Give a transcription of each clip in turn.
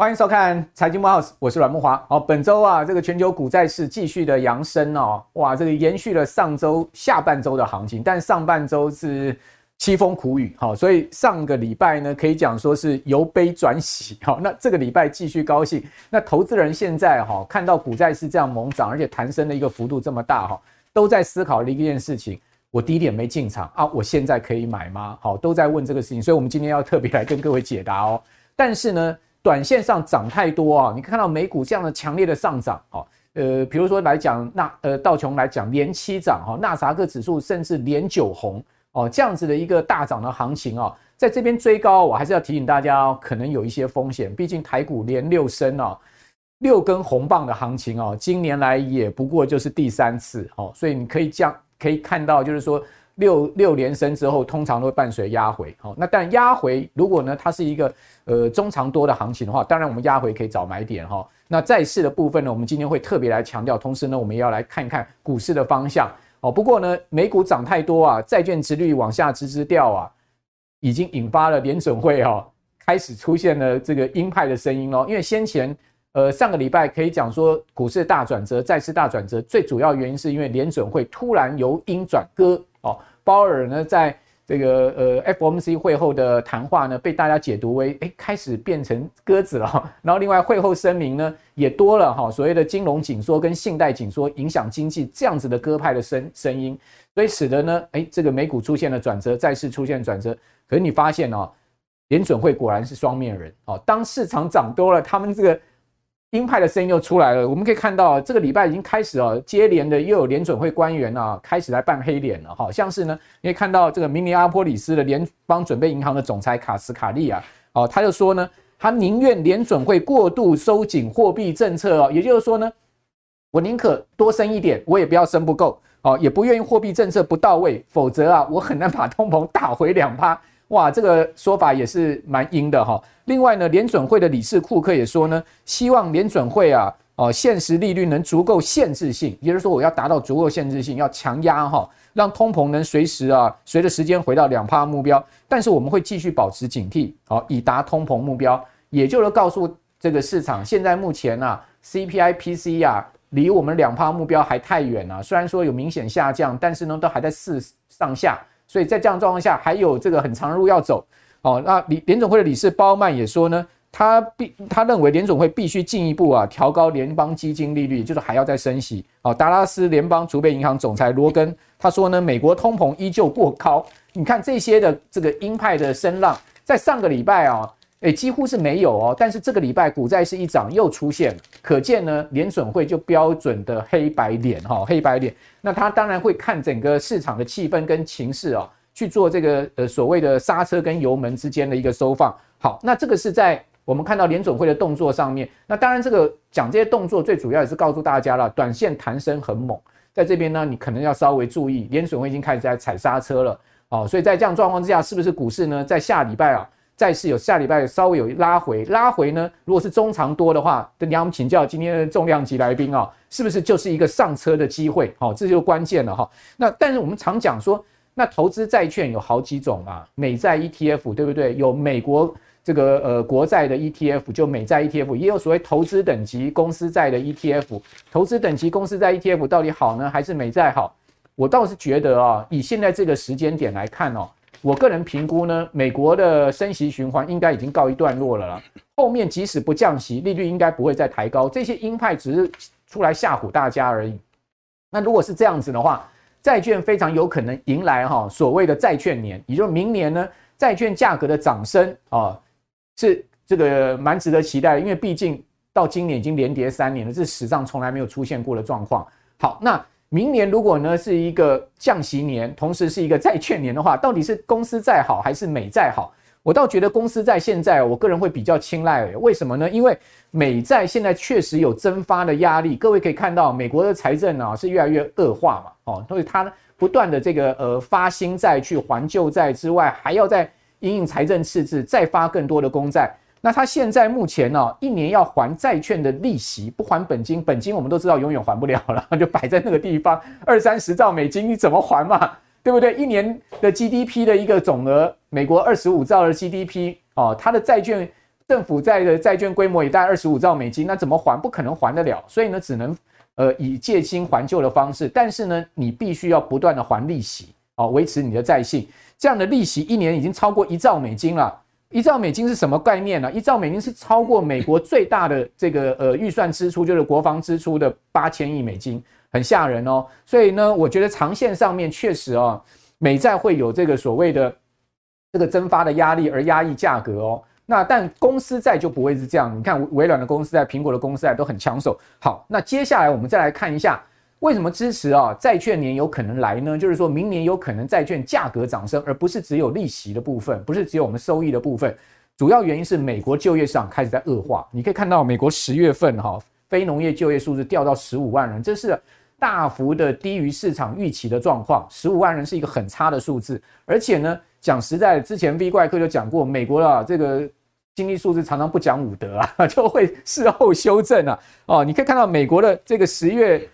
欢迎收看财经慕 House，我是阮慕华。好，本周啊，这个全球股债市继续的扬升哦，哇，这个延续了上周下半周的行情，但上半周是凄风苦雨，好，所以上个礼拜呢，可以讲说是由悲转喜，好，那这个礼拜继续高兴。那投资人现在哈，看到股债市这样猛涨，而且弹升的一个幅度这么大哈，都在思考的一件事情：我低点没进场啊，我现在可以买吗？好，都在问这个事情，所以我们今天要特别来跟各位解答哦。但是呢，短线上涨太多啊！你看到美股这样的强烈的上涨，哦，呃，比如说来讲，那呃道琼来讲连七涨，哈，纳斯达克指数甚至连九红，哦，这样子的一个大涨的行情啊，在这边追高，我还是要提醒大家哦，可能有一些风险，毕竟台股连六升哦，六根红棒的行情哦，今年来也不过就是第三次，哦，所以你可以这样可以看到，就是说。六六连升之后，通常都会伴随压回。哦，那但压回如果呢，它是一个呃中长多的行情的话，当然我们压回可以找买点哈。那债市的部分呢，我们今天会特别来强调，同时呢，我们也要来看一看股市的方向。哦，不过呢，美股涨太多啊，债券殖率往下直直掉啊，已经引发了联准会哈开始出现了这个鹰派的声音喽。因为先前呃上个礼拜可以讲说股市大转折，债市大转折，最主要原因是因为联准会突然由鹰转鸽。哦，鲍尔呢，在这个呃 FOMC 会后的谈话呢，被大家解读为哎开始变成鸽子了。然后另外会后声明呢，也多了哈所谓的金融紧缩跟信贷紧缩影响经济这样子的鸽派的声声音，所以使得呢，哎这个美股出现了转折，债市出现转折。可是你发现哦，联准会果然是双面人哦，当市场涨多了，他们这个。鹰派的声音又出来了，我们可以看到这个礼拜已经开始哦，接连的又有联准会官员啊开始来扮黑脸了，好像是呢，你可以看到这个明尼阿波里斯的联邦准备银行的总裁卡斯卡利啊，哦，他就说呢，他宁愿联准会过度收紧货币政策哦，也就是说呢，我宁可多升一点，我也不要升不够哦，也不愿意货币政策不到位，否则啊，我很难把通膨打回两趴。哇，这个说法也是蛮阴的哈。另外呢，联准会的理事库克也说呢，希望联准会啊，哦，现实利率能足够限制性，也就是说我要达到足够限制性，要强压哈，让通膨能随时啊，随着时间回到两趴目标。但是我们会继续保持警惕，好，以达通膨目标。也就是告诉这个市场，现在目前啊，CPI、PC 啊，离我们两趴目标还太远了。虽然说有明显下降，但是呢，都还在四上下。所以在这样状况下，还有这个很长的路要走哦。那联联总会的理事鲍曼也说呢，他必他认为联总会必须进一步啊调高联邦基金利率，就是还要再升息。哦，达拉斯联邦储备银行总裁罗根他说呢，美国通膨依旧过高。你看这些的这个鹰派的声浪，在上个礼拜啊。诶，几乎是没有哦，但是这个礼拜股债市一涨又出现，可见呢，联准会就标准的黑白脸哈，黑白脸。那他当然会看整个市场的气氛跟情势啊，去做这个呃所谓的刹车跟油门之间的一个收放。好，那这个是在我们看到联准会的动作上面。那当然，这个讲这些动作最主要也是告诉大家了，短线弹升很猛，在这边呢，你可能要稍微注意，联准会已经开始在踩刹车了。哦，所以在这样状况之下，是不是股市呢，在下礼拜啊？债市有下礼拜稍微有拉回，拉回呢，如果是中长多的话，等下我们请教今天的重量级来宾啊，是不是就是一个上车的机会？好，这就关键了哈。那但是我们常讲说，那投资债券有好几种啊，美债 ETF 对不对？有美国这个呃国债的 ETF，就美债 ETF，也有所谓投资等级公司债的 ETF。投资等级公司债 ETF 到底好呢，还是美债好？我倒是觉得啊，以现在这个时间点来看哦。我个人评估呢，美国的升息循环应该已经告一段落了啦。后面即使不降息，利率应该不会再抬高。这些鹰派只是出来吓唬大家而已。那如果是这样子的话，债券非常有可能迎来哈所谓的债券年，也就是明年呢，债券价格的涨升啊，是这个蛮值得期待。因为毕竟到今年已经连跌三年了，这是史上从来没有出现过的状况。好，那。明年如果呢是一个降息年，同时是一个债券年的话，到底是公司债好还是美债好？我倒觉得公司债现在，我个人会比较青睐。为什么呢？因为美债现在确实有增发的压力。各位可以看到，美国的财政啊是越来越恶化嘛，哦，所以它不断的这个呃发新债去还旧债之外，还要再因应财政赤字再发更多的公债。那他现在目前呢、一年要还债券的利息，不还本金，本金我们都知道永远还不了了，就摆在那个地方，二三十兆美金，你怎么还嘛？对不对？一年的 GDP 的一个总额，美国二十五兆的 GDP 哦，它的债券政府债的债券规模也大概二十五兆美金，那怎么还？不可能还得了，所以呢，只能呃以借新还旧的方式，但是呢，你必须要不断的还利息哦，维持你的债信，这样的利息一年已经超过一兆美金了。一兆美金是什么概念呢？一兆美金是超过美国最大的这个呃预算支出，就是国防支出的八千亿美金，很吓人哦。所以呢，我觉得长线上面确实哦，美债会有这个所谓的这个增发的压力，而压抑价格哦。那但公司债就不会是这样。你看微软的公司债、苹果的公司债都很抢手。好，那接下来我们再来看一下。为什么支持啊？债券年有可能来呢？就是说明年有可能债券价格涨升，而不是只有利息的部分，不是只有我们收益的部分。主要原因是美国就业市场开始在恶化。你可以看到，美国十月份哈非农业就业数字掉到十五万人，这是大幅的低于市场预期的状况。十五万人是一个很差的数字，而且呢，讲实在，之前 V 怪客就讲过，美国啊这个经济数字常常不讲武德啊，就会事后修正啊。哦，你可以看到美国的这个十月。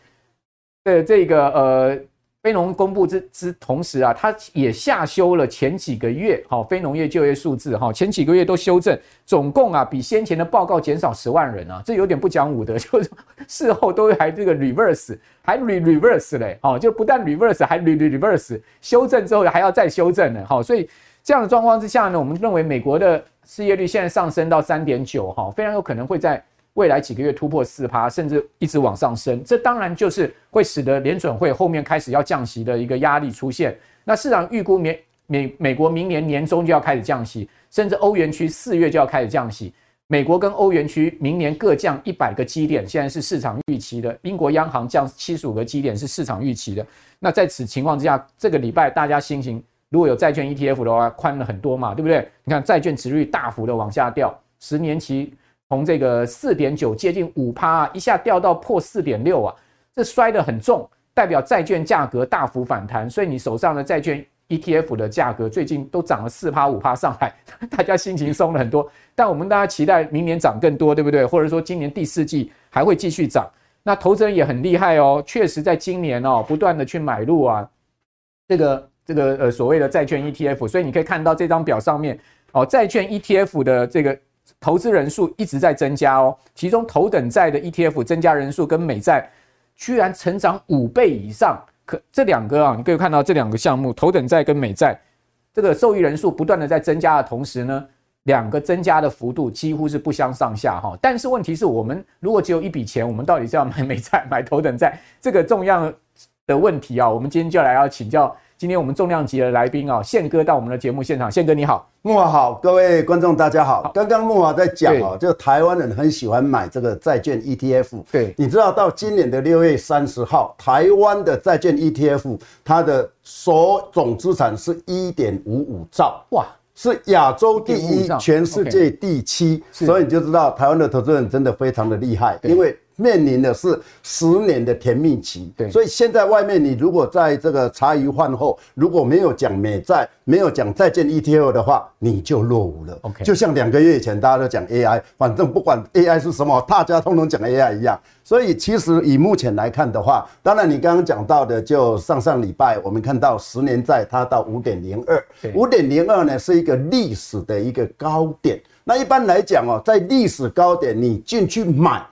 的这个呃，非农公布之之同时啊，它也下修了前几个月好非农业就业数字哈，前几个月都修正，总共啊比先前的报告减少十万人啊，这有点不讲武德，就是事后都还这个 reverse 还 re reverse 嘞，哦，就不但 reverse 还 re reverse 修正之后还要再修正呢，好，所以这样的状况之下呢，我们认为美国的失业率现在上升到三点九哈，非常有可能会在。未来几个月突破四趴，甚至一直往上升，这当然就是会使得联准会后面开始要降息的一个压力出现。那市场预估美美美国明年年中就要开始降息，甚至欧元区四月就要开始降息。美国跟欧元区明年各降一百个基点，现在是市场预期的。英国央行降七十五个基点是市场预期的。那在此情况之下，这个礼拜大家心情如果有债券 ETF 的话，宽了很多嘛，对不对？你看债券殖率大幅的往下掉，十年期。从这个四点九接近五趴，一下掉到破四点六啊，这摔得很重，代表债券价格大幅反弹，所以你手上的债券 ETF 的价格最近都涨了四趴五趴上来，大家心情松了很多。但我们大家期待明年涨更多，对不对？或者说今年第四季还会继续涨。那投资人也很厉害哦，确实在今年哦，不断的去买入啊，这个这个呃所谓的债券 ETF，所以你可以看到这张表上面哦，债券 ETF 的这个。投资人数一直在增加哦，其中头等债的 ETF 增加人数跟美债居然成长五倍以上，可这两个啊，你可以看到这两个项目，头等债跟美债，这个受益人数不断的在增加的同时呢，两个增加的幅度几乎是不相上下哈。但是问题是我们如果只有一笔钱，我们到底是要买美债买头等债？这个重要的问题啊，我们今天就来要请教。今天我们重量级的来宾啊，宪哥到我们的节目现场。宪哥你好，木华好，各位观众大家好。刚刚木华在讲啊，就台湾人很喜欢买这个债券 ETF。对，你知道到今年的六月三十号，台湾的债券 ETF 它的所总资产是一点五五兆，哇，是亚洲第一，全世界第七，所以你就知道台湾的投资人真的非常的厉害，因为。面临的是十年的甜蜜期，对，所以现在外面你如果在这个茶余饭后如果没有讲美债，没有讲债券 ETF 的话，你就落伍了。OK，就像两个月以前大家都讲 AI，反正不管 AI 是什么，大家通通讲 AI 一样。所以其实以目前来看的话，当然你刚刚讲到的，就上上礼拜我们看到十年债它到五点零二，五点零二呢是一个历史的一个高点。那一般来讲哦，在历史高点你进去买。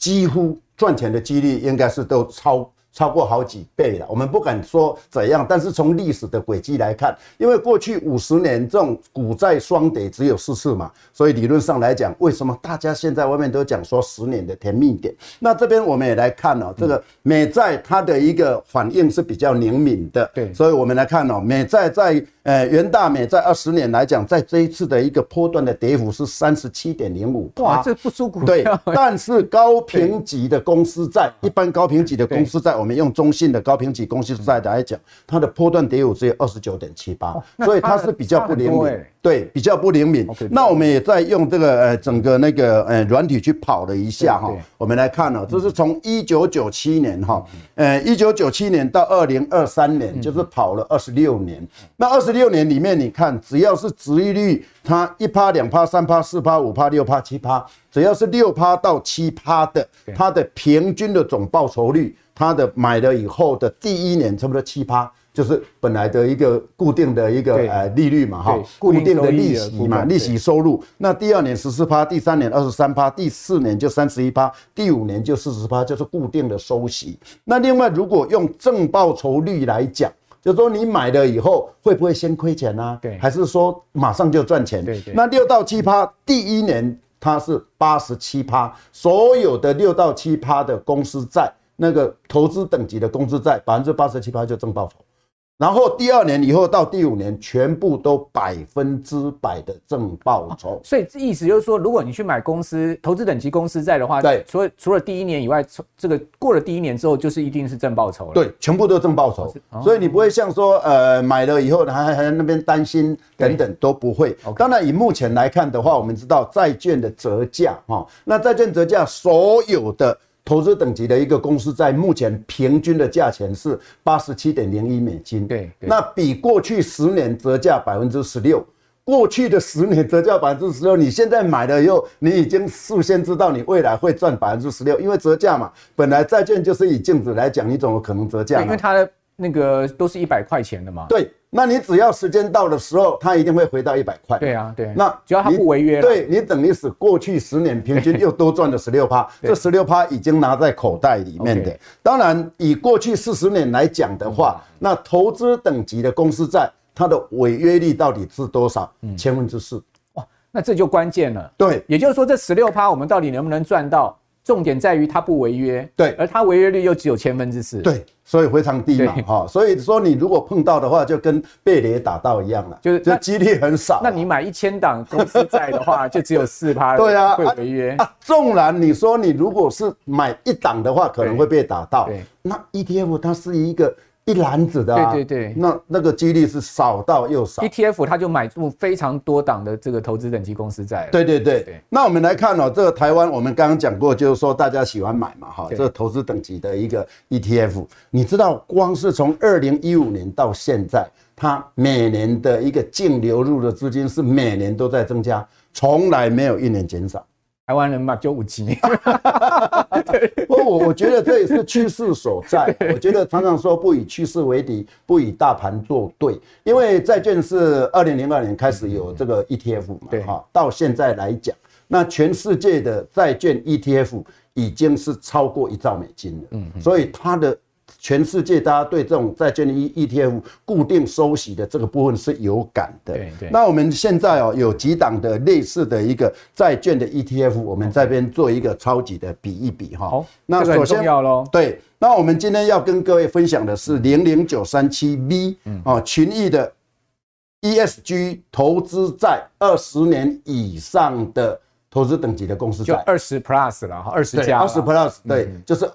几乎赚钱的几率应该是都超超过好几倍了。我们不敢说怎样，但是从历史的轨迹来看，因为过去五十年这种股债双跌只有四次嘛，所以理论上来讲，为什么大家现在外面都讲说十年的甜蜜点？那这边我们也来看哦，这个美债它的一个反应是比较灵敏的，对，所以我们来看哦，美债在。呃，元大美在二十年来讲，在这一次的一个波段的跌幅是三十七点零五。哇，这不输股对，但是高评级的公司债，一般高评级的公司债，我们用中信的高评级公司债来讲，它的波段跌幅只有二十九点七八，所以它是比较不灵敏。对，比较不灵敏。那我们也在用这个呃整个那个呃软体去跑了一下哈，我们来看呢，这是从一九九七年哈，呃一九九七年到二零二三年，就是跑了二十六年。那二十六。六年里面，你看只要是殖利率，它一趴、两趴、三趴、四趴、五趴、六趴、七趴，只要是六趴到七趴的，它的平均的总报酬率，它的买了以后的第一年差不多七趴。就是本来的一个固定的一个呃利率嘛哈，固定的利息嘛，利息收入。那第二年十四趴，第三年二十三趴，第四年就三十一趴，第五年就四十趴，就是固定的收息。那另外如果用正报酬率来讲，就是说你买了以后会不会先亏钱呢？对，还是说马上就赚钱？对对。那六到七趴，第一年它是八十七趴，所有的六到七趴的公司债，那个投资等级的公司债，百分之八十七趴就正报酬。然后第二年以后到第五年，全部都百分之百的正报酬。所以意思就是说，如果你去买公司投资等级公司债的话，对，除了除了第一年以外，这个过了第一年之后，就是一定是正报酬了。对，全部都正报酬。所以你不会像说，呃，买了以后还还还那边担心等等都不会。当然，以目前来看的话，我们知道债券的折价哈，那债券折价所有的。投资等级的一个公司在目前平均的价钱是八十七点零一美金，对，那比过去十年折价百分之十六。过去的十年折价百分之十六，你现在买了以后，你已经事先知道你未来会赚百分之十六，因为折价嘛，本来债券就是以净值来讲，你怎么可能折价？因为它的那个都是一百块钱的嘛。对。那你只要时间到的时候，它一定会回到一百块。对啊，对。那只要它不违约，对你等于是过去十年平均又多赚了十六趴，这十六趴已经拿在口袋里面的。当然，以过去四十年来讲的话，那投资等级的公司债，它的违约率到底是多少？千分之四。哇，那这就关键了。对，也就是说，这十六趴我们到底能不能赚到？重点在于它不违约，对，而它违约率又只有千分之四，对，所以非常低嘛，哈，所以说你如果碰到的话，就跟被雷打到一样了，就是就几率很少。那你买一千档公司债的话，就只有四趴，对啊，会违约。纵然你说你如果是买一档的话，可能会被打到，对，那 ETF 它是一个。一篮子的、啊，对对对，那那个几率是少到又少。ETF 它就买入非常多档的这个投资等级公司债。对对对对。那我们来看哦，这个台湾我们刚刚讲过，就是说大家喜欢买嘛，哈，这个投资等级的一个 ETF，你知道，光是从二零一五年到现在，它每年的一个净流入的资金是每年都在增加，从来没有一年减少。台湾人嘛，就五级。不过我我觉得这也是趋势所在。我觉得常常说不以趋势为敌，不以大盘作对。因为债券是二零零二年开始有这个 ETF 嘛，对哈，到现在来讲，那全世界的债券 ETF 已经是超过一兆美金了。嗯，所以它的。全世界大家对这种债券的 ETF 固定收息的这个部分是有感的。对对。那我们现在哦有几档的类似的一个债券的 ETF，我们这边做一个超级的比一比哈。好，那首先对，那我们今天要跟各位分享的是零零九三七 V 哦群益的 ESG 投资债二十年以上的投资等级的公司债，就二十 Plus 了哈，二十加，二十 Plus 对，就是。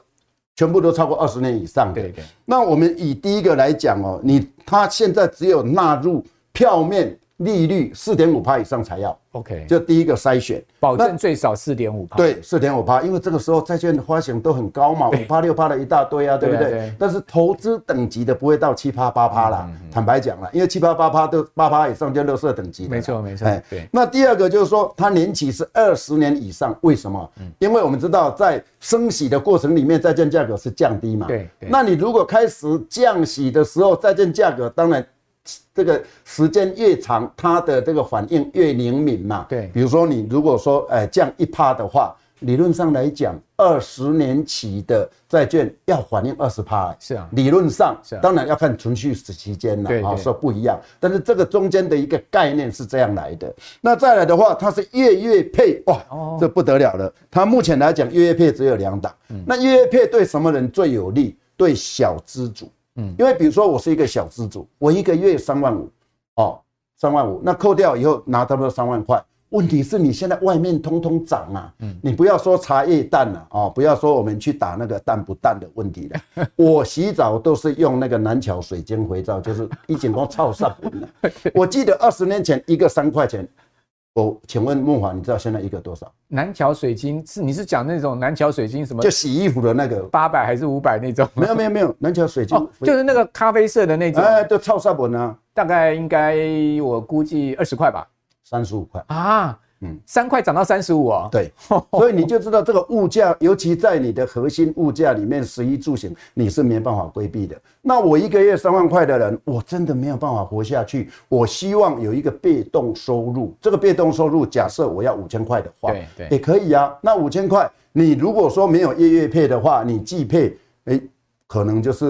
全部都超过二十年以上的。对对。那我们以第一个来讲哦，你他现在只有纳入票面利率四点五趴以上才要。OK，就第一个筛选，保证最少四点五趴。对，四点五趴，因为这个时候债券的发行都很高嘛，五趴六趴的一大堆啊，对不对？但是投资等级的不会到七趴八趴啦，坦白讲了，因为七趴八趴都八趴以上就六色等级。没错没错。对。那第二个就是说，它年期是二十年以上，为什么？因为我们知道在升息的过程里面，债券价格是降低嘛。对。那你如果开始降息的时候，债券价格当然。这个时间越长，它的这个反应越灵敏嘛。对，比如说你如果说，哎，降一趴的话，理论上来讲，二十年期的债券要反应二十趴。是啊，理论上，当然要看存续时期间了啊，说不一样。但是这个中间的一个概念是这样来的。那再来的话，它是月月配哇，这不得了了。它目前来讲，月月配只有两档。那月月配对什么人最有利？对小资主。嗯，因为比如说我是一个小资主，我一个月三万五，哦，三万五，那扣掉以后拿差不多三万块。问题是你现在外面通通涨啊，嗯，你不要说茶叶蛋了，哦，不要说我们去打那个蛋不蛋的问题了。我洗澡都是用那个南桥水晶肥皂，就是一整包超上的。我记得二十年前一个三块钱。我请问梦华，你知道现在一个多少？南桥水晶是你是讲那种南桥水晶什么？就洗衣服的那个八百还是五百那种？没有没有没有，南桥水晶、哦、就是那个咖啡色的那种。哎，就超沙本啊！大概应该我估计二十块吧，三十五块啊。嗯，三块涨到三十五啊！对，所以你就知道这个物价，尤其在你的核心物价里面，食衣住行你是没办法规避的。那我一个月三万块的人，我真的没有办法活下去。我希望有一个被动收入，这个被动收入，假设我要五千块的话，对对，也可以啊。那五千块，你如果说没有月月配的话，你季配，哎，可能就是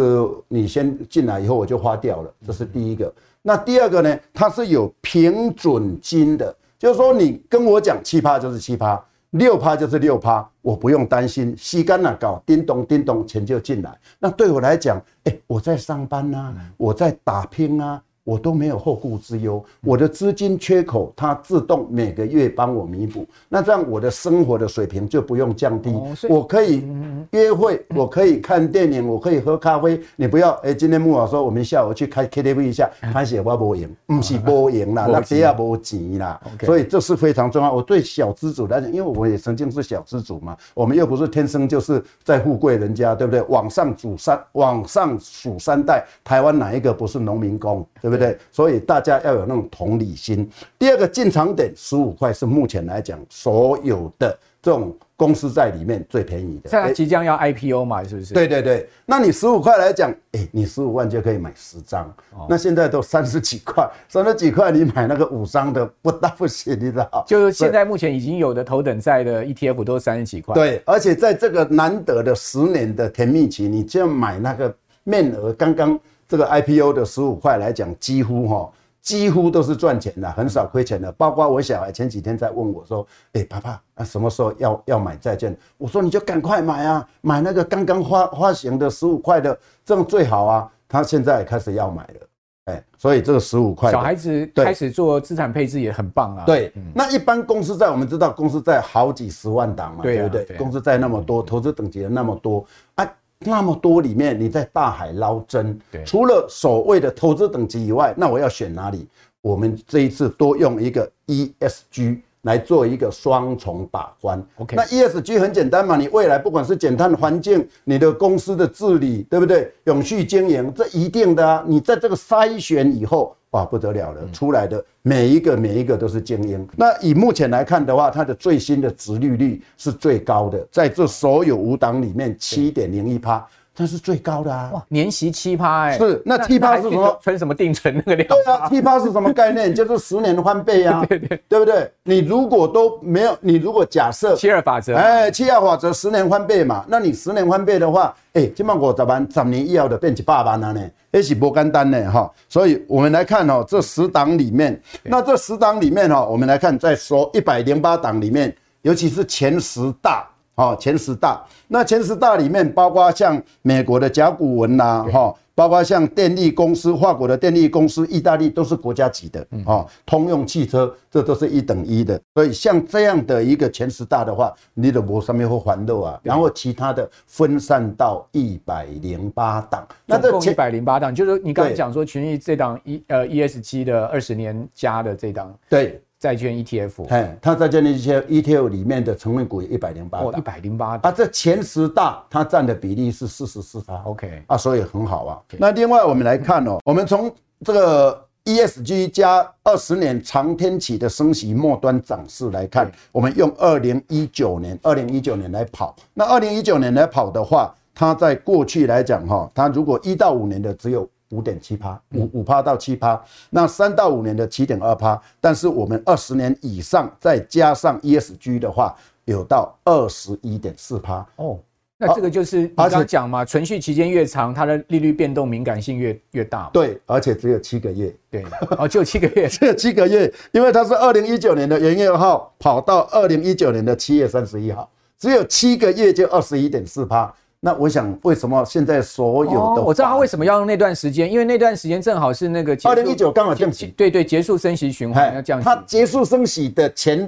你先进来以后我就花掉了，这是第一个。那第二个呢，它是有平准金的。就是说，你跟我讲七趴就是七趴，六趴就是六趴，我不用担心，吸干了搞，叮咚叮咚，钱就进来。那对我来讲，哎，我在上班啊，我在打拼啊。我都没有后顾之忧，我的资金缺口它自动每个月帮我弥补，那这样我的生活的水平就不用降低。我可以约会，我可以看电影，我可以喝咖啡。你不要哎，今天木老说我们下午去开 KTV 一下，拍写我无赢，不是无赢啦，那谁也无钱啦。所以这是非常重要。我对小资主来讲，因为我也曾经是小资主嘛，我们又不是天生就是在富贵人家，对不对？往上数三，往上数三代，台湾哪一个不是农民工，对不对？对不对？所以大家要有那种同理心。第二个进场点十五块是目前来讲所有的这种公司在里面最便宜的。现在即将要 IPO 嘛，是不是？对对对。那你十五块来讲，哎，你十五万就可以买十张。哦。那现在都三十几块，三十几块你买那个五张的不大不行，你知道？就是现在目前已经有的头等债的 ETF 都是三十几块。对，而且在这个难得的十年的甜蜜期，你就要买那个面额刚刚。这个 IPO 的十五块来讲，几乎哈，几乎都是赚钱的，很少亏钱的。包括我小孩前几天在问我说：“哎，爸爸，啊，什么时候要要买债券？”我说：“你就赶快买啊，买那个刚刚发发行的十五块的，这样最好啊。”他现在也开始要买了，哎，所以这个十五块，小孩子开始做资产配置也很棒啊。对，那一般公司债我们知道，公司债好几十万档嘛，对不对？公司债那么多，投资等级的那么多，啊。那么多里面，你在大海捞针，除了所谓的投资等级以外，那我要选哪里？我们这一次多用一个 ESG 来做一个双重把关。OK，那 ESG 很简单嘛，你未来不管是减碳环境，你的公司的治理，对不对？永续经营，这一定的啊。你在这个筛选以后。哇，不得了了！出来的每一个每一个都是精英。那以目前来看的话，它的最新的值利率是最高的，在这所有五档里面，七点零一趴。这是最高的啊！哇，年息七趴哎，是那七趴是什么？存什么定存那个量？对啊，七趴是什么概念？就是十年翻倍啊！对对，对不对？你如果都没有，你如果假设七二法则，哎，七二法则十年翻倍嘛，那你十年翻倍的话，哎，起码五十万，十年以后的变一百万了呢，也是不简单呢哈。所以我们来看哦，这十档里面，那这十档里面哈，我们来看，再说一百零八档里面，尤其是前十大。好，前十大，那前十大里面包括像美国的甲骨文呐，哈，包括像电力公司，法国的电力公司，意大利都是国家级的，哦，通用汽车，这都是一等一的。所以像这样的一个前十大的话，你的膜上面会环肉啊，然后其他的分散到一百零八档，那这一百零八档就是你刚才讲说群益这档 E 呃 ESG 的二十年加的这档，对。债券 ETF，哎，它债券的一些 ETF 里面的成分股有一百零八，一百零八，啊，这前十大它占的比例是四十四趴，OK，啊，所以很好啊。那另外我们来看哦，我们从这个 ESG 加二十年长天期的升息末端涨势来看，我们用二零一九年，二零一九年来跑，那二零一九年来跑的话，它在过去来讲哈，它如果一到五年的只有。五点七趴，五五趴到七趴，那三到五年的七点二趴，但是我们二十年以上再加上 ESG 的话，有到二十一点四趴哦。那这个就是你刚刚讲嘛，存续期间越长，它的利率变动敏感性越越大。对，而且只有七个月。对，哦，就七个月，只有七个月，因为它是二零一九年的元月号跑到二零一九年的七月三十一号，只有七个月就二十一点四趴。那我想，为什么现在所有的、哦、我知道他为什么要用那段时间，因为那段时间正好是那个二零一九刚好降息，对对，结束升息循环要降息。它结束升息的前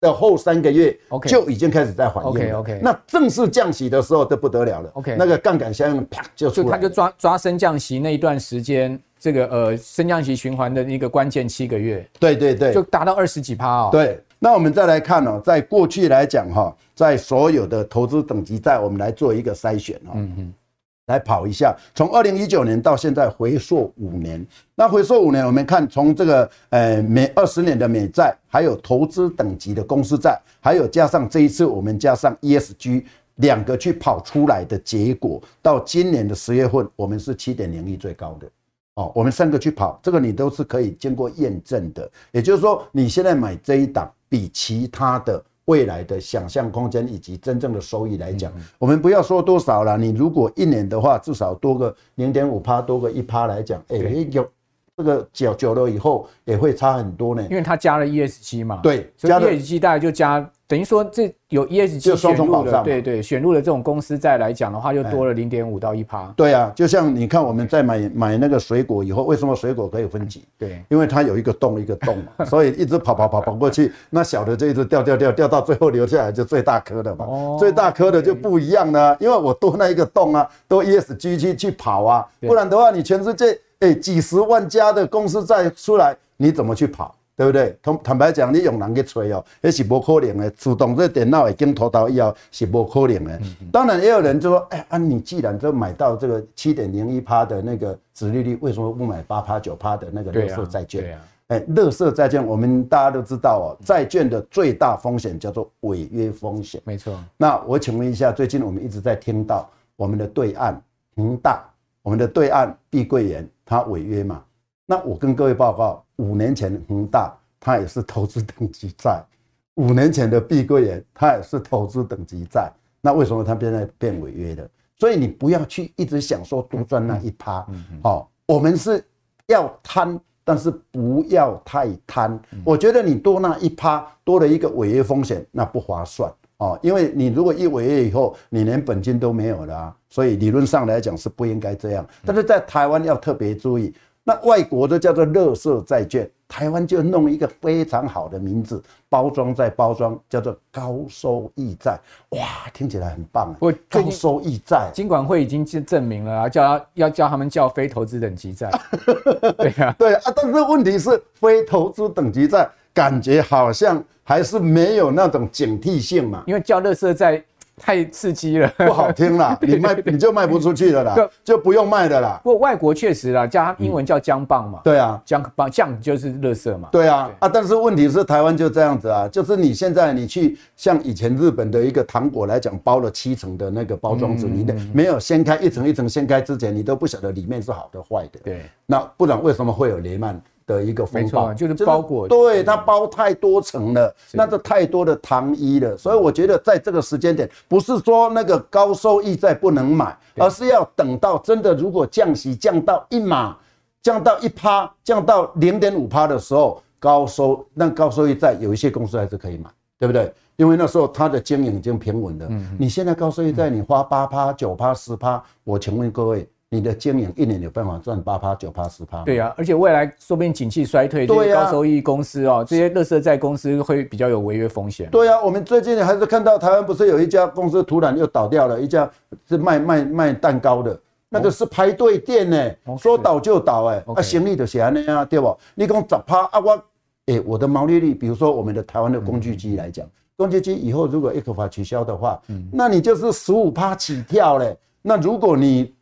的后三个月就已经开始在缓和。OK OK，那正式降息的时候就不得了了。OK，那个杠杆效应啪就出来了。就他就抓抓升降息那一段时间，这个呃升降息循环的一个关键七个月。对对对，就达到二十几趴哦。对。那我们再来看哦，在过去来讲哈，在所有的投资等级债，我们来做一个筛选哦。嗯嗯。来跑一下，从二零一九年到现在回溯五年，那回溯五年，我们看从这个呃美二十年的美债，还有投资等级的公司债，还有加上这一次我们加上 ESG 两个去跑出来的结果，到今年的十月份，我们是七点零一最高的哦，我们三个去跑，这个你都是可以经过验证的，也就是说你现在买这一档比其他的。未来的想象空间以及真正的收益来讲，我们不要说多少了。你如果一年的话，至少多个零点五趴，多个一趴来讲，哎，有这个久久了以后也会差很多呢。因为它加了 ESG 嘛，对，加 ESG 大概就加。等于说，这有 ESG 选入的，对对，选入了这种公司再来讲的话，就多了零点五到一趴。对啊，就像你看，我们在买买那个水果以后，为什么水果可以分级？对，因为它有一个洞一个洞嘛，所以一直跑跑跑跑过去，那小的就一直掉掉掉掉到最后留下来就最大颗的嘛。哦，最大颗的就不一样了，因为我多那一个洞啊，多 ESG 去去跑啊，不然的话，你全世界哎几十万家的公司债出来，你怎么去跑？对不对？坦坦白讲，你用人去吹哦，那是不可能的。主动这电脑已经拖到以后是不可能的。当然也有人就说，哎，啊，你既然都买到这个七点零一趴的那个殖利率，为什么不买八趴九趴的那个垃圾债券？对啊，哎，垃圾债券，我们大家都知道哦，债券的最大风险叫做违约风险。没错。那我请问一下，最近我们一直在听到我们的对岸恒大，我们的对岸碧桂园，它违约嘛？那我跟各位报告，五年前恒大它也是投资等级债，五年前的碧桂园它也是投资等级债，那为什么它现在变违约了？所以你不要去一直想说多赚那一趴，哦，我们是要贪，但是不要太贪。我觉得你多那一趴，多了一个违约风险，那不划算哦，因为你如果一违约以后，你连本金都没有了啊，所以理论上来讲是不应该这样。但是在台湾要特别注意。那外国的叫做垃圾债券，台湾就弄一个非常好的名字，包装再包装，叫做高收益债。哇，听起来很棒。我高收益债，金管会已经证明了啊，叫要叫他们叫非投资等级债。对啊，对啊，但是问题是非投资等级债，感觉好像还是没有那种警惕性嘛，因为叫乐色在。太刺激了，不好听啦，你卖你就卖不出去了啦，就不用卖的啦。不过外国确实啦，加英文叫姜棒嘛。对啊，姜棒酱就是乐色嘛。对啊，啊，但是问题是台湾就这样子啊，就是你现在你去像以前日本的一个糖果来讲，包了七层的那个包装纸，你的没有掀开一层一层掀开之前，你都不晓得里面是好的坏的。对，那不然为什么会有雷曼？的一个风暴就是包裹，对，它包太多层了，那这太多的糖衣了，所以我觉得在这个时间点，不是说那个高收益债不能买，而是要等到真的如果降息降到一码，降到一趴，降到零点五趴的时候，高收那高收益债有一些公司还是可以买，对不对？因为那时候它的经营已经平稳了。你现在高收益债你花八趴、九趴、十趴，我请问各位。你的经营一年有办法赚八趴、九趴、十趴？对呀、啊，而且未来说不定景气衰退，这些高收益公司哦，这些垃圾债公司会比较有违约风险。对呀、啊，我们最近还是看到台湾不是有一家公司突然又倒掉了，一家是卖卖卖蛋糕的，那个是排队店呢，说倒就倒哎，啊，生意就是安尼啊，对不？你讲十趴啊，我哎，我的毛利率，比如说我们的台湾的工具机来讲，工具机以后如果一合法取消的话，那你就是十五趴起跳嘞。那如果你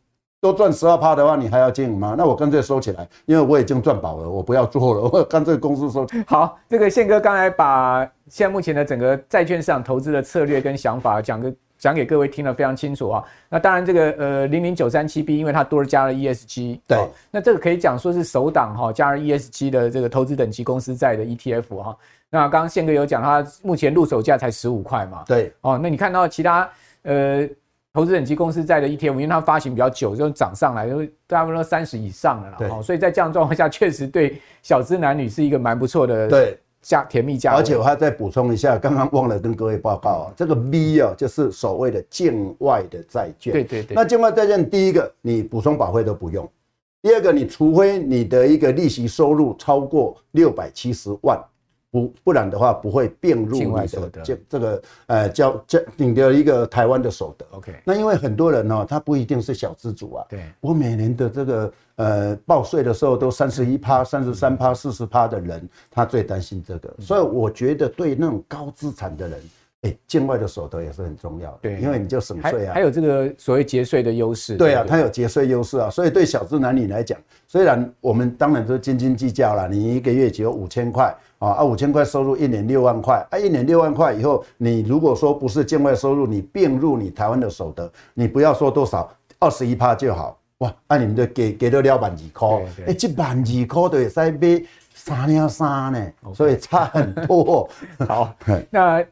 多赚十二趴的话，你还要经营吗？那我干脆收起来，因为我已经赚饱了，我不要做了，我干脆公司收。好，这个宪哥刚才把现在目前的整个债券市场投资的策略跟想法讲个讲给各位听得非常清楚啊。那当然，这个呃零零九三七 B，因为它多了加了 ESG，对，那这个可以讲说是首档哈加了 ESG 的这个投资等级公司债的 ETF 哈。那刚刚宪哥有讲，它目前入手价才十五块嘛？对，哦，那你看到其他呃。投资等级公司债的 ETF，因为它发行比较久，就涨上来，就大部分都三十以上了啦。对，所以在这样状况下，确实对小资男女是一个蛮不错的对加甜蜜加。而且我还再补充一下，刚刚忘了跟各位报告啊，这个 V 啊，就是所谓的境外的债券。对对对。那境外债券，第一个你补充保费都不用，第二个你除非你的一个利息收入超过六百七十万。不，不然的话不会并入你的这这个呃交交你的一个台湾的所得。OK，那因为很多人呢，他不一定是小资主啊。对，我每年的这个呃报税的时候都三十一趴、三十三趴、四十趴的人，他最担心这个。所以我觉得对那种高资产的人，哎，境外的所得也是很重要的，对，因为你就省税啊，还有这个所谓节税的优势，对啊，它有节税优势啊，所以对小资男女来讲，虽然我们当然都斤斤计较了，你一个月只有五千块啊，啊五千块收入一年六万块，啊一年六万块以后，你如果说不是境外收入，你并入你台湾的所得，你不要说多少，二十一趴就好，哇，那、啊、你们就给给得了万二块，哎，这万二块都会使买三两三呢，所以差很多。好，那。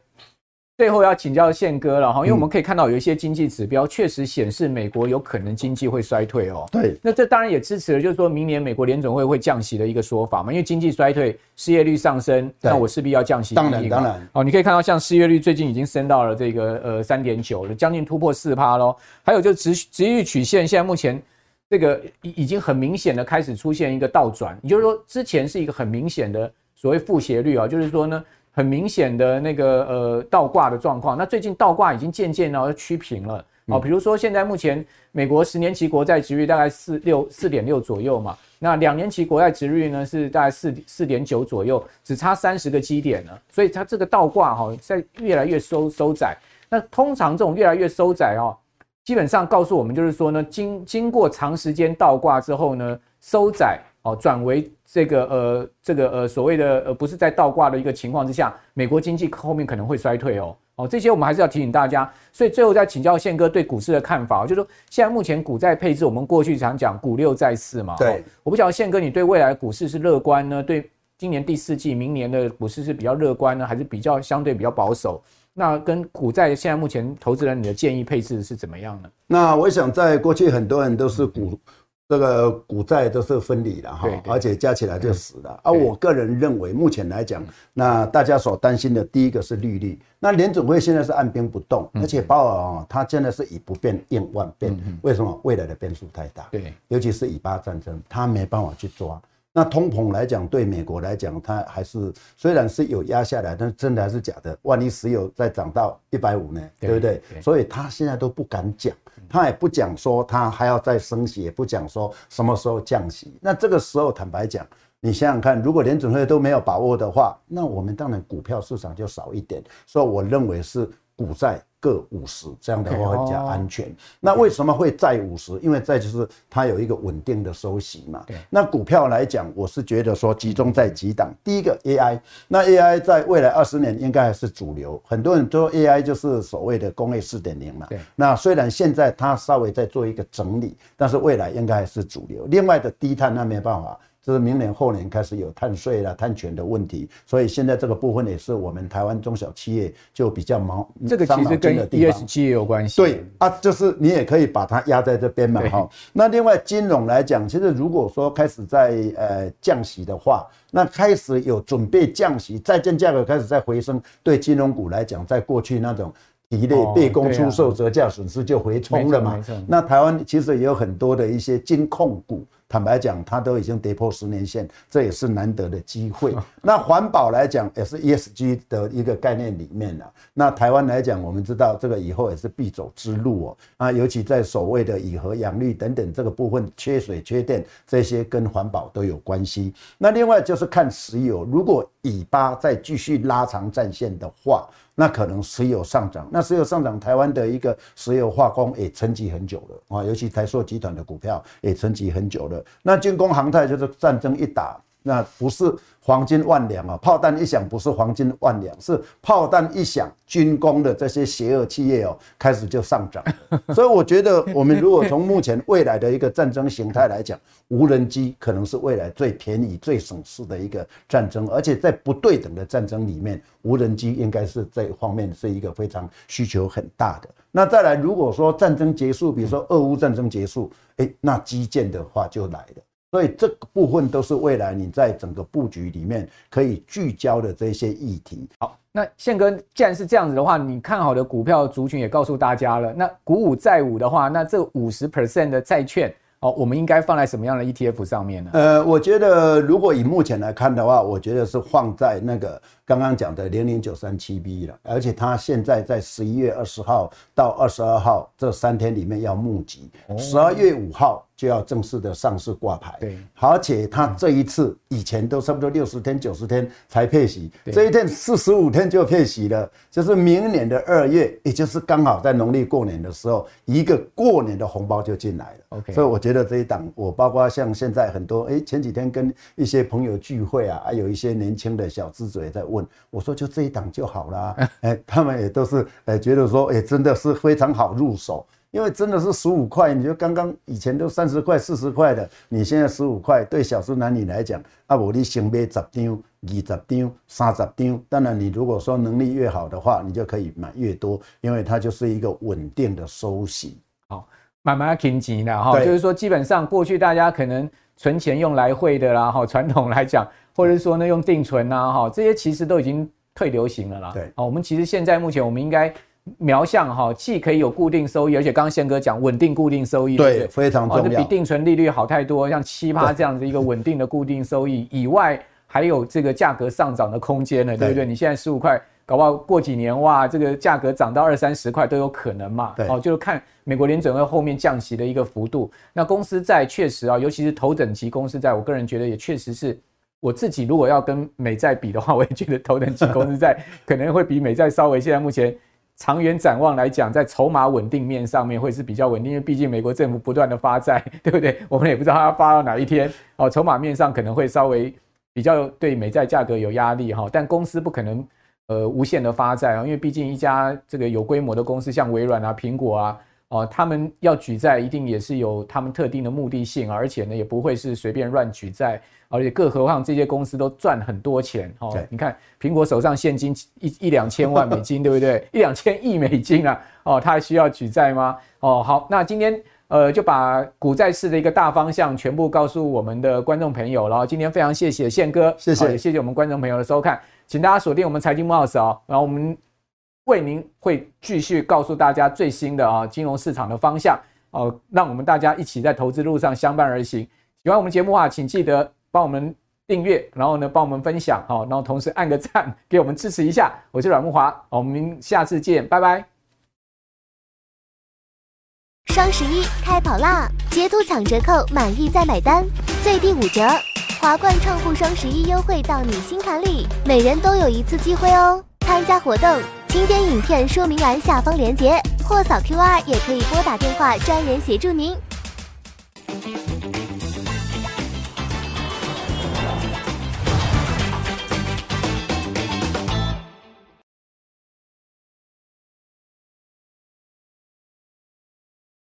最后要请教宪哥了哈，因为我们可以看到有一些经济指标确实显示美国有可能经济会衰退哦。对，那这当然也支持了，就是说明年美国联总会会降息的一个说法嘛。因为经济衰退，失业率上升，那我势必要降息。当然，当然。哦，你可以看到，像失业率最近已经升到了这个呃三点九了，将近突破四趴喽。还有就殖殖利率曲线，现在目前这个已已经很明显的开始出现一个倒转，也就是说之前是一个很明显的所谓负斜率啊，就是说呢。很明显的那个呃倒挂的状况，那最近倒挂已经渐渐呢趋平了哦。比如说现在目前美国十年期国债值率大概四六四点六左右嘛，那两年期国债值率呢是大概四四点九左右，只差三十个基点了。所以它这个倒挂哈在越来越收收窄。那通常这种越来越收窄哦，基本上告诉我们就是说呢，经经过长时间倒挂之后呢，收窄哦转为。这个呃，这个呃，所谓的呃，不是在倒挂的一个情况之下，美国经济后面可能会衰退哦。哦，这些我们还是要提醒大家。所以最后再请教宪哥对股市的看法，就是说现在目前股债配置，我们过去常讲股六债四嘛。对。我不晓得宪哥你对未来股市是乐观呢？对今年第四季、明年的股市是比较乐观呢，还是比较相对比较保守？那跟股债现在目前投资人你的建议配置是怎么样呢？那我想在过去很多人都是股。这个股债都是分离的哈，而且加起来就死了。而我个人认为，目前来讲，那大家所担心的第一个是利率。那联准会现在是按兵不动，而且鲍尔啊，他真的是以不变应万变。为什么？未来的变数太大。对，尤其是以巴战争，他没办法去抓。那通膨来讲，对美国来讲，它还是虽然是有压下来，但是真的还是假的。万一石油再涨到一百五呢？对不对？所以他现在都不敢讲，他也不讲说他还要再升息，也不讲说什么时候降息。那这个时候，坦白讲，你想想看，如果联准会都没有把握的话，那我们当然股票市场就少一点。所以我认为是股债。各五十，这样的话会比较安全。那为什么会在五十？因为再就是它有一个稳定的收息嘛。那股票来讲，我是觉得说集中在几档。第一个 AI，那 AI 在未来二十年应该还是主流。很多人说 AI 就是所谓的工业四点零嘛。那虽然现在它稍微在做一个整理，但是未来应该还是主流。另外的低碳那没办法。就是明年后年开始有碳税啦、碳权的问题，所以现在这个部分也是我们台湾中小企业就比较忙。这个其实跟 ESG 也有关系。对啊，就是你也可以把它压在这边嘛哈。那另外金融来讲，其实如果说开始在呃降息的话，那开始有准备降息，债券价格开始在回升，对金融股来讲，在过去那种一类被公出售折价损失就回冲了嘛。那台湾其实也有很多的一些金控股。坦白讲，它都已经跌破十年线，这也是难得的机会。那环保来讲，也是 ESG 的一个概念里面了。那台湾来讲，我们知道这个以后也是必走之路哦。啊，尤其在所谓的以核养绿等等这个部分，缺水缺电这些跟环保都有关系。那另外就是看石油，如果以巴再继续拉长战线的话。那可能石油上涨，那石油上涨，台湾的一个石油化工也沉寂很久了啊，尤其台塑集团的股票也沉寂很久了。那军工航太就是战争一打，那不是。黄金万两啊！炮弹一响，不是黄金万两，是炮弹一响，军工的这些邪恶企业哦，开始就上涨。所以我觉得，我们如果从目前未来的一个战争形态来讲，无人机可能是未来最便宜、最省事的一个战争，而且在不对等的战争里面，无人机应该是这方面是一个非常需求很大的。那再来，如果说战争结束，比如说俄乌战争结束，诶，那基建的话就来了。所以这个部分都是未来你在整个布局里面可以聚焦的这些议题。好，那宪哥，既然是这样子的话，你看好的股票族群也告诉大家了。那股五债五的话，那这五十 percent 的债券。哦，我们应该放在什么样的 ETF 上面呢？呃，我觉得如果以目前来看的话，我觉得是放在那个刚刚讲的零零九三七 B 了，而且它现在在十一月二十号到二十二号这三天里面要募集，十二月五号就要正式的上市挂牌。对，而且它这一次以前都差不多六十天、九十天才配息，这一天四十五天就配息了，就是明年的二月，也就是刚好在农历过年的时候，一个过年的红包就进来了。OK，所以我觉得这一档，我包括像现在很多，哎，前几天跟一些朋友聚会啊，还有一些年轻的小资者也在问，我说就这一档就好了，哎，他们也都是哎觉得说，哎，真的是非常好入手。因为真的是十五块，你就刚刚以前都三十块、四十块的，你现在十五块，对小资男女来讲，啊，我你先买十张、二十张、三十张。当然，你如果说能力越好的话，你就可以买越多，因为它就是一个稳定的收息。好，慢慢挺紧的哈，就是说基本上过去大家可能存钱用来汇的啦，哈，传统来讲，或者是说呢用定存呐，哈，这些其实都已经退流行了啦。对，好，我们其实现在目前我们应该。苗向哈，既可以有固定收益，而且刚刚宪哥讲稳定固定收益，对，非常重要，比定存利率好太多。像七八这样子一个稳定的固定收益以外，还有这个价格上涨的空间呢，对不对？你现在十五块，搞不好过几年哇，这个价格涨到二三十块都有可能嘛。哦，就是看美国联准会后面降息的一个幅度。那公司债确实啊，尤其是头等级公司债，我个人觉得也确实是，我自己如果要跟美债比的话，我也觉得头等级公司债可能会比美债稍微现在目前。长远展望来讲，在筹码稳定面上面会是比较稳定，因为毕竟美国政府不断的发债，对不对？我们也不知道它要发到哪一天哦。筹码面上可能会稍微比较对美债价格有压力哈，但公司不可能呃无限的发债啊，因为毕竟一家这个有规模的公司，像微软啊、苹果啊。哦，他们要举债，一定也是有他们特定的目的性，而且呢，也不会是随便乱举债，而且更何况这些公司都赚很多钱。哦，你看苹果手上现金一一两千万美金，对不对？一两千亿美金啊！哦，他还需要举债吗？哦，好，那今天呃就把股债市的一个大方向全部告诉我们的观众朋友，然后今天非常谢谢宪哥，谢谢，也谢谢我们观众朋友的收看，请大家锁定我们财经慕 House 哦，然后我们。为您会继续告诉大家最新的啊金融市场的方向哦，让我们大家一起在投资路上相伴而行。喜欢我们节目啊，请记得帮我们订阅，然后呢帮我们分享好，然后同时按个赞 给我们支持一下。我是阮木华，我们下次见，拜拜。双十一开跑啦！截图抢折扣，满意再买单，最低五折。华冠创富双十一优惠到你心坎里，每人都有一次机会哦。参加活动请点影片说明栏下方链接或扫 qr 也可以拨打电话专人协助您。